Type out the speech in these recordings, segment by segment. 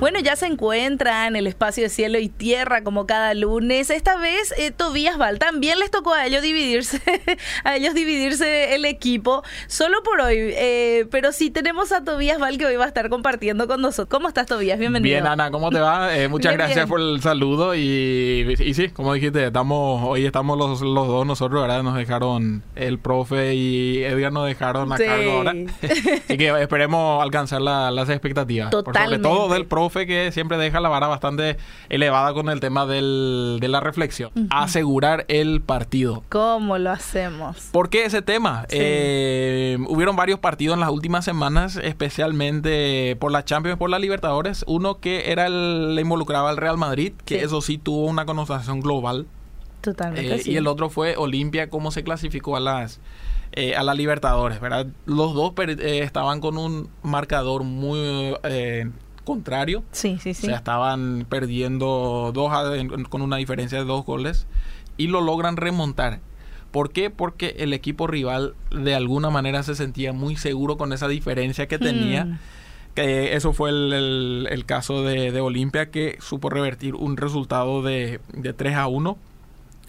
Bueno, ya se encuentra en el espacio de cielo y tierra como cada lunes. Esta vez eh, Tobías Val también les tocó a ellos dividirse, a ellos dividirse el equipo solo por hoy. Eh, pero sí tenemos a Tobías Val que hoy va a estar compartiendo con nosotros. ¿Cómo estás, Tobías? Bienvenido. Bien, Ana, ¿cómo te va? Eh, muchas gracias por el saludo y, y, sí, como dijiste, estamos hoy estamos los, los dos nosotros, ¿verdad? Nos dejaron el profe y Edgar nos dejaron a cargo ahora. Así que esperemos alcanzar las expectativas. Totalmente. Por sobre todo del profe que siempre deja la vara bastante elevada con el tema del, de la reflexión. Asegurar el partido. ¿Cómo lo hacemos? ¿Por qué ese tema? Sí. Eh, hubieron varios partidos en las últimas semanas, especialmente por la Champions, por la Libertadores. Uno que era el, le involucraba al Real Madrid, que Sí. eso sí tuvo una connotación global. Totalmente. Eh, sí. Y el otro fue Olimpia, cómo se clasificó a las eh, a la Libertadores, ¿verdad? Los dos eh, estaban con un marcador muy contrario. Sí, sí, sí. O sea, estaban perdiendo dos a- con una diferencia de dos goles y lo logran remontar. ¿Por qué? Porque el equipo rival de alguna manera se sentía muy seguro con esa diferencia que tenía. Mm. Que eso fue el, el- el caso de, de Olimpia que supo revertir un resultado de, de 3 a 1.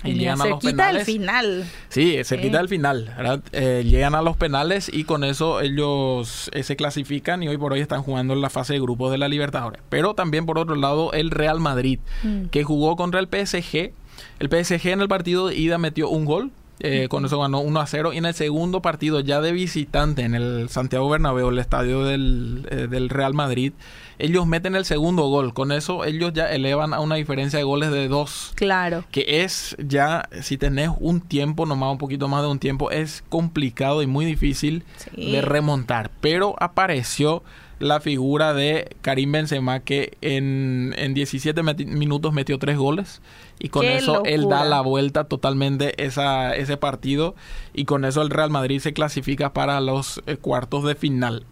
Y Venía llegan a los cerquita al penales. final. Sí, cerquita Sí. al final. Eh, llegan a los penales y con eso ellos eh, se clasifican y hoy por hoy están jugando en la fase de grupos de la Libertadores. Pero también por otro lado el Real Madrid, Mm. que jugó contra el PSG. El PSG en el partido de ida metió un gol. eh, Con eso ganó 1 a 0. Y en el segundo partido, ya de visitante en el Santiago Bernabéu, el estadio del, eh, del Real Madrid, ellos meten el segundo gol. Con eso, ellos ya elevan a una diferencia de goles de 2 Claro. que es ya, si tenés un tiempo, nomás un poquito más de un tiempo, es complicado y muy difícil Sí. de remontar. Pero apareció la figura de Karim Benzema que en, en 17 meti- minutos metió tres goles y con ¡Qué eso él da la vuelta totalmente esa, ese partido y con eso el Real Madrid se clasifica para los eh, cuartos de final.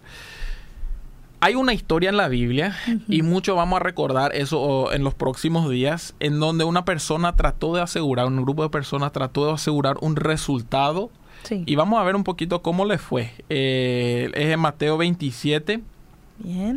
Hay una historia en la Biblia y mucho vamos a recordar eso en los próximos días en donde una persona trató de asegurar, un grupo de personas trató de asegurar un resultado Sí. y vamos a ver un poquito cómo le fue. Eh, es en Mateo 27, Bien.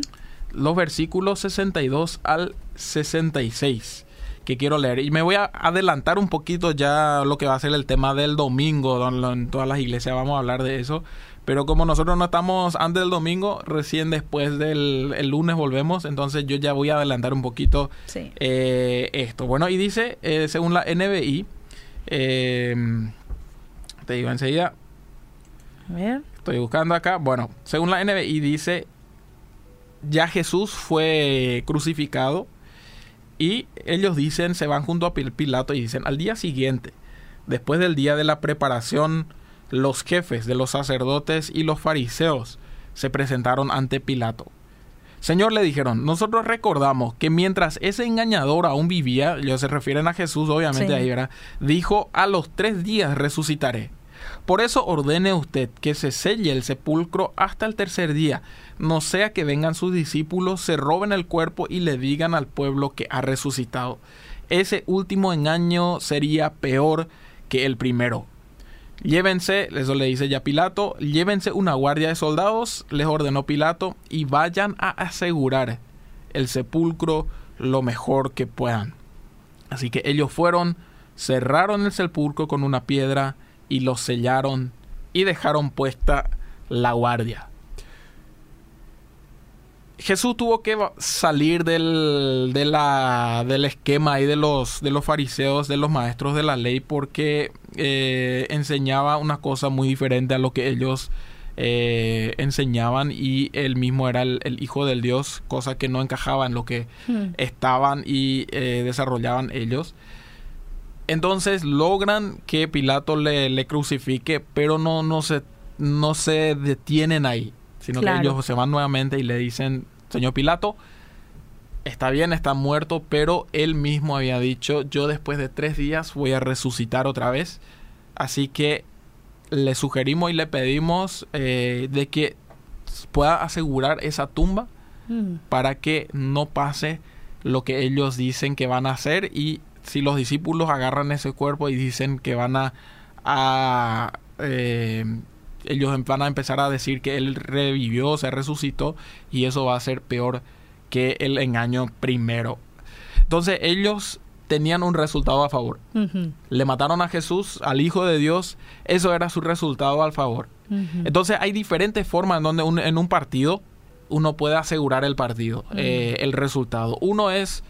los versículos 62 al 66 que quiero leer. Y me voy a adelantar un poquito ya lo que va a ser el tema del domingo, en todas las iglesias vamos a hablar de eso. Pero como nosotros no estamos antes del domingo, recién después del el lunes volvemos, entonces yo ya voy a adelantar un poquito Sí. eh, esto. Bueno, y dice, eh, según la NBI, eh, te digo enseguida, A ver. Estoy buscando acá. Bueno, según la NBI dice, ya Jesús fue crucificado y ellos dicen, se van junto a Pil- Pilato y dicen, al día siguiente, después del día de la preparación, los jefes de los sacerdotes y los fariseos se presentaron ante Pilato. Señor, le dijeron, nosotros recordamos que mientras ese engañador aún vivía, ellos se refieren a Jesús, obviamente Sí. ahí, ¿verdad? Dijo, a los tres días resucitaré. Por eso ordene usted que se selle el sepulcro hasta el tercer día, no sea que vengan sus discípulos, se roben el cuerpo y le digan al pueblo que ha resucitado. Ese último engaño sería peor que el primero. Llévense, eso le dice ya Pilato, llévense una guardia de soldados, les ordenó Pilato, y vayan a asegurar el sepulcro lo mejor que puedan. Así que ellos fueron, cerraron el sepulcro con una piedra y lo sellaron y dejaron puesta la guardia. Jesús tuvo que salir del, de la- del esquema ahí de los, de los fariseos, de los maestros de la ley, porque eh, enseñaba una cosa muy diferente a lo que ellos eh, enseñaban y él mismo era el, el hijo del Dios, cosa que no encajaba en lo que Mm. estaban y eh, desarrollaban ellos. Entonces logran que Pilato le, le crucifique, pero no, no, se, no se detienen ahí, sino Claro. que ellos se van nuevamente y le dicen, señor Pilato, está bien, está muerto, pero él mismo había dicho, yo después de tres días voy a resucitar otra vez. Así que le sugerimos y le pedimos eh, de que pueda asegurar esa tumba Mm. para que no pase lo que ellos dicen que van a hacer y si los discípulos agarran ese cuerpo y dicen que van a, a, eh, ellos van a empezar a decir que él revivió, se resucitó y eso va a ser peor que el engaño primero. Entonces ellos tenían un resultado a favor. Le mataron a Jesús, al Hijo de Dios, eso era su resultado al favor. Entonces hay diferentes formas en donde en un partido uno puede asegurar el partido, eh, el resultado. Uno es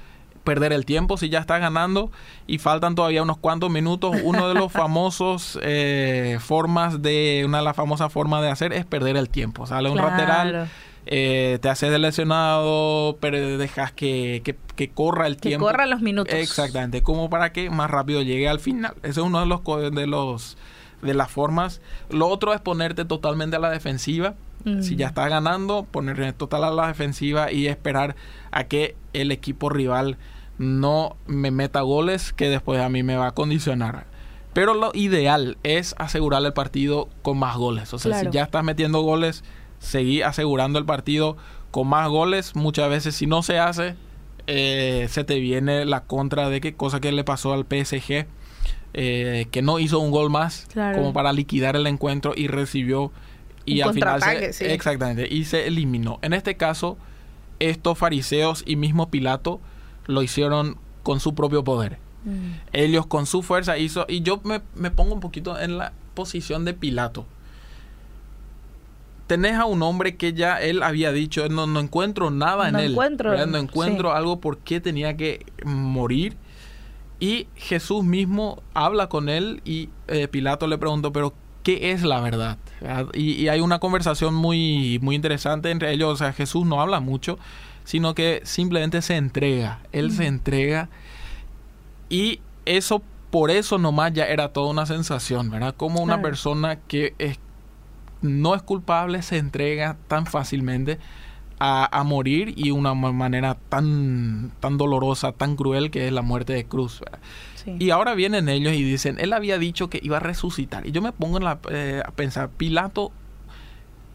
perder el tiempo si ya está ganando y faltan todavía unos cuantos minutos. Uno de los famosos eh, formas de, una de las famosas formas de hacer es perder el tiempo. Sale un lateral, eh, te haces lesionado, pero dejas que, que, corra el tiempo. Que corra los minutos. Exactamente, como para que más rápido llegue al final. Ese es uno de los, de los de las formas. Lo otro es ponerte totalmente a la defensiva. Si ya mm. está ganando, ponerte total a la defensiva y esperar a que el equipo rival no me meta goles que después a mí me va a condicionar. Pero lo ideal es asegurar el partido con más goles. O sea, si ya estás metiendo goles, seguir asegurando el partido con más goles. Muchas veces si no se hace, eh, se te viene la contra de qué cosa que le pasó al PSG, eh, que no hizo un gol más como para liquidar el encuentro y recibió y al final se, exactamente y se eliminó. En este caso, estos fariseos y mismo Pilato lo hicieron con su propio poder. Mm. Ellos con su fuerza hizo y yo me, me pongo un poquito en la posición de Pilato tenés a un hombre que ya él había dicho, no, no encuentro nada en él. Encuentro, no encuentro algo por qué tenía que morir. Y Jesús mismo habla con él y eh, Pilato le preguntó, pero ¿qué es la verdad? Y, hay una conversación muy, muy interesante entre ellos. O sea, Jesús no habla mucho, sino que simplemente se entrega. Él se entrega y eso, por eso nomás ya era toda una sensación, ¿verdad? Como una persona que es no es culpable se entrega tan fácilmente a, morir y una manera tan, tan dolorosa, tan cruel que es la muerte de cruz. Y ahora vienen ellos y dicen, él había dicho que iba a resucitar. Y yo me pongo eh, a pensar, Pilato,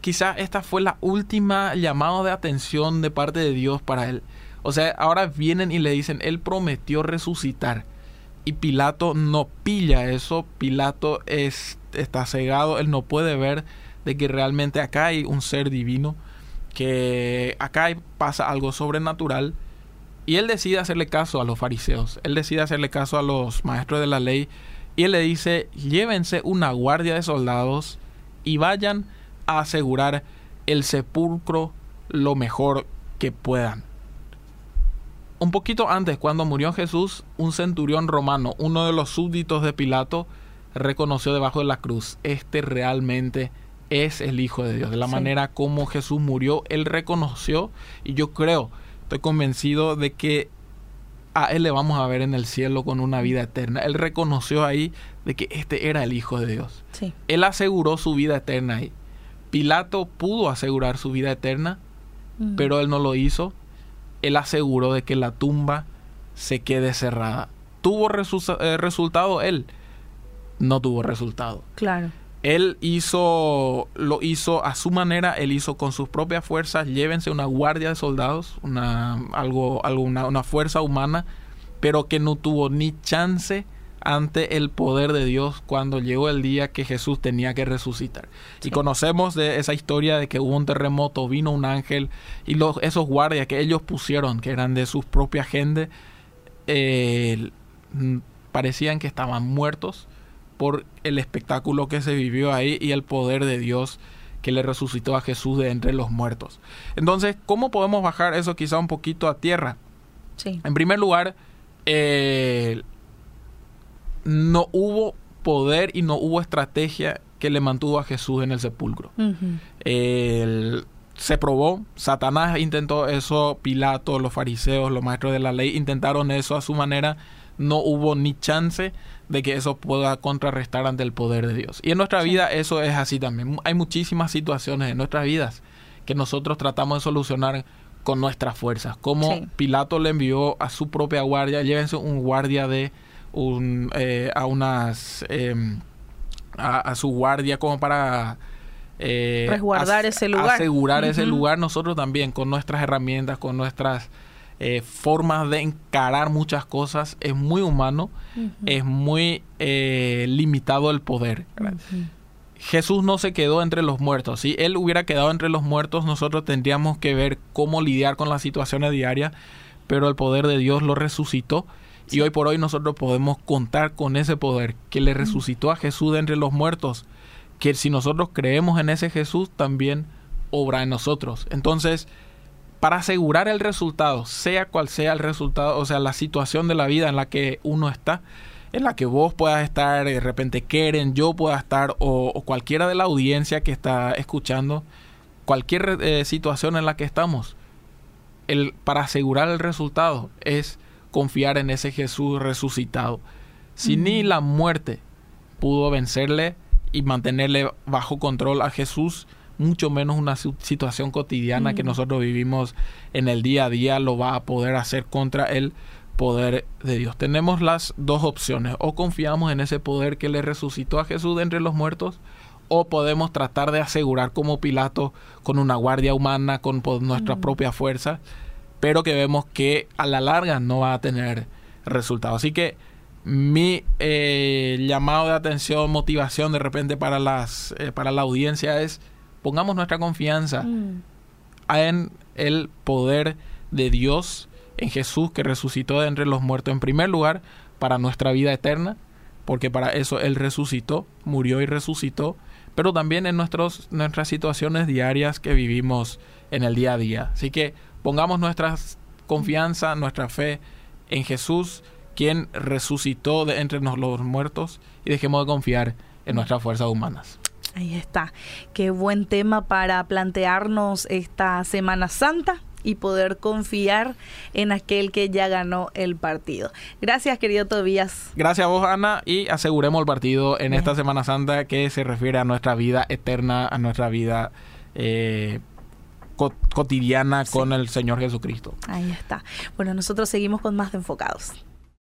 quizá esta fue la última llamada de atención de parte de Dios para él. O sea, ahora vienen y le dicen, él prometió resucitar. Y Pilato no pilla eso, Pilato es, está cegado, él no puede ver de que realmente acá hay un ser divino, que acá pasa algo sobrenatural. Y él decide hacerle caso a los fariseos, él decide hacerle caso a los maestros de la ley y él le dice, llévense una guardia de soldados y vayan a asegurar el sepulcro lo mejor que puedan. Un poquito antes, cuando murió Jesús, un centurión romano, uno de los súbditos de Pilato, reconoció debajo de la cruz, este realmente es el Hijo de Dios. De la manera como Jesús murió, Él reconoció y yo creo, estoy convencido de que a Él le vamos a ver en el cielo con una vida eterna. Él reconoció ahí de que este era el Hijo de Dios. Él aseguró su vida eterna ahí. Pilato pudo asegurar su vida eterna, mm. pero él no lo hizo. Él aseguró de que la tumba se quede cerrada. ¿Tuvo eh, resultado él? No tuvo resultado. Claro. Él hizo, lo hizo a su manera, él hizo con sus propias fuerzas, llévense una guardia de soldados, una, algo, alguna, una fuerza humana, pero que no tuvo ni chance ante el poder de Dios cuando llegó el día que Jesús tenía que resucitar. Y conocemos de esa historia de que hubo un terremoto, vino un ángel y los, esos guardias que ellos pusieron, que eran de sus propias gente, eh, parecían que estaban muertos por el espectáculo que se vivió ahí y el poder de Dios que le resucitó a Jesús de entre los muertos. Entonces, ¿cómo podemos bajar eso quizá un poquito a tierra? Sí. En primer lugar, eh, no hubo poder y no hubo estrategia que le mantuvo a Jesús en el sepulcro. se probó, Satanás intentó eso, Pilato, los fariseos, los maestros de la ley intentaron eso a su manera, no hubo ni chance de que eso pueda contrarrestar ante el poder de Dios. Y en nuestra vida eso es así también. Hay muchísimas situaciones en nuestras vidas que nosotros tratamos de solucionar con nuestras fuerzas. Como Pilato le envió a su propia guardia, llévense un guardia de un, eh, a unas em, a, su guardia como para eh, resguardar ese lugar, asegurar ese lugar. Nosotros también con nuestras herramientas, con nuestras eh, formas de encarar muchas cosas, es muy humano, es muy eh, limitado el poder. Jesús no se quedó entre los muertos. Si Él hubiera quedado entre los muertos, nosotros tendríamos que ver cómo lidiar con las situaciones diarias, pero el poder de Dios lo resucitó. Y hoy por hoy nosotros podemos contar con ese poder que le resucitó a Jesús de entre los muertos, que si nosotros creemos en ese Jesús, también obra en nosotros. Entonces, para asegurar el resultado, sea cual sea el resultado, o sea, la situación de la vida en la que uno está, en la que vos puedas estar, de repente Keren, yo pueda estar, o, cualquiera de la audiencia que está escuchando, cualquier eh, situación en la que estamos, el, para asegurar el resultado es confiar en ese Jesús resucitado. Si ni la muerte pudo vencerle y mantenerle bajo control a Jesús, mucho menos una situación cotidiana que nosotros vivimos en el día a día lo va a poder hacer contra el poder de Dios. Tenemos las dos opciones, o confiamos en ese poder que le resucitó a Jesús de entre los muertos, o podemos tratar de asegurar como Pilato con una guardia humana, con nuestra propia fuerza, pero que vemos que a la larga no va a tener resultado. Así que mi eh, llamado de atención, motivación de repente para, las, eh, para la audiencia es pongamos nuestra confianza mm. en el poder de Dios, en Jesús que resucitó de entre los muertos en primer lugar para nuestra vida eterna, porque para eso Él resucitó, murió y resucitó, pero también en nuestros, nuestras situaciones diarias que vivimos en el día a día. Así que pongamos nuestra confianza, nuestra fe en Jesús, quien resucitó de entre los muertos, y dejemos de confiar en nuestras fuerzas humanas. Ahí está. Qué buen tema para plantearnos esta Semana Santa y poder confiar en aquel que ya ganó el partido. Gracias, querido Tobías. Gracias a vos, Ana, y aseguremos el partido en esta Semana Santa que se refiere a nuestra vida eterna, a nuestra vida eh, cotidiana con el Señor Jesucristo. Ahí está. Bueno, nosotros seguimos con más de enfocados.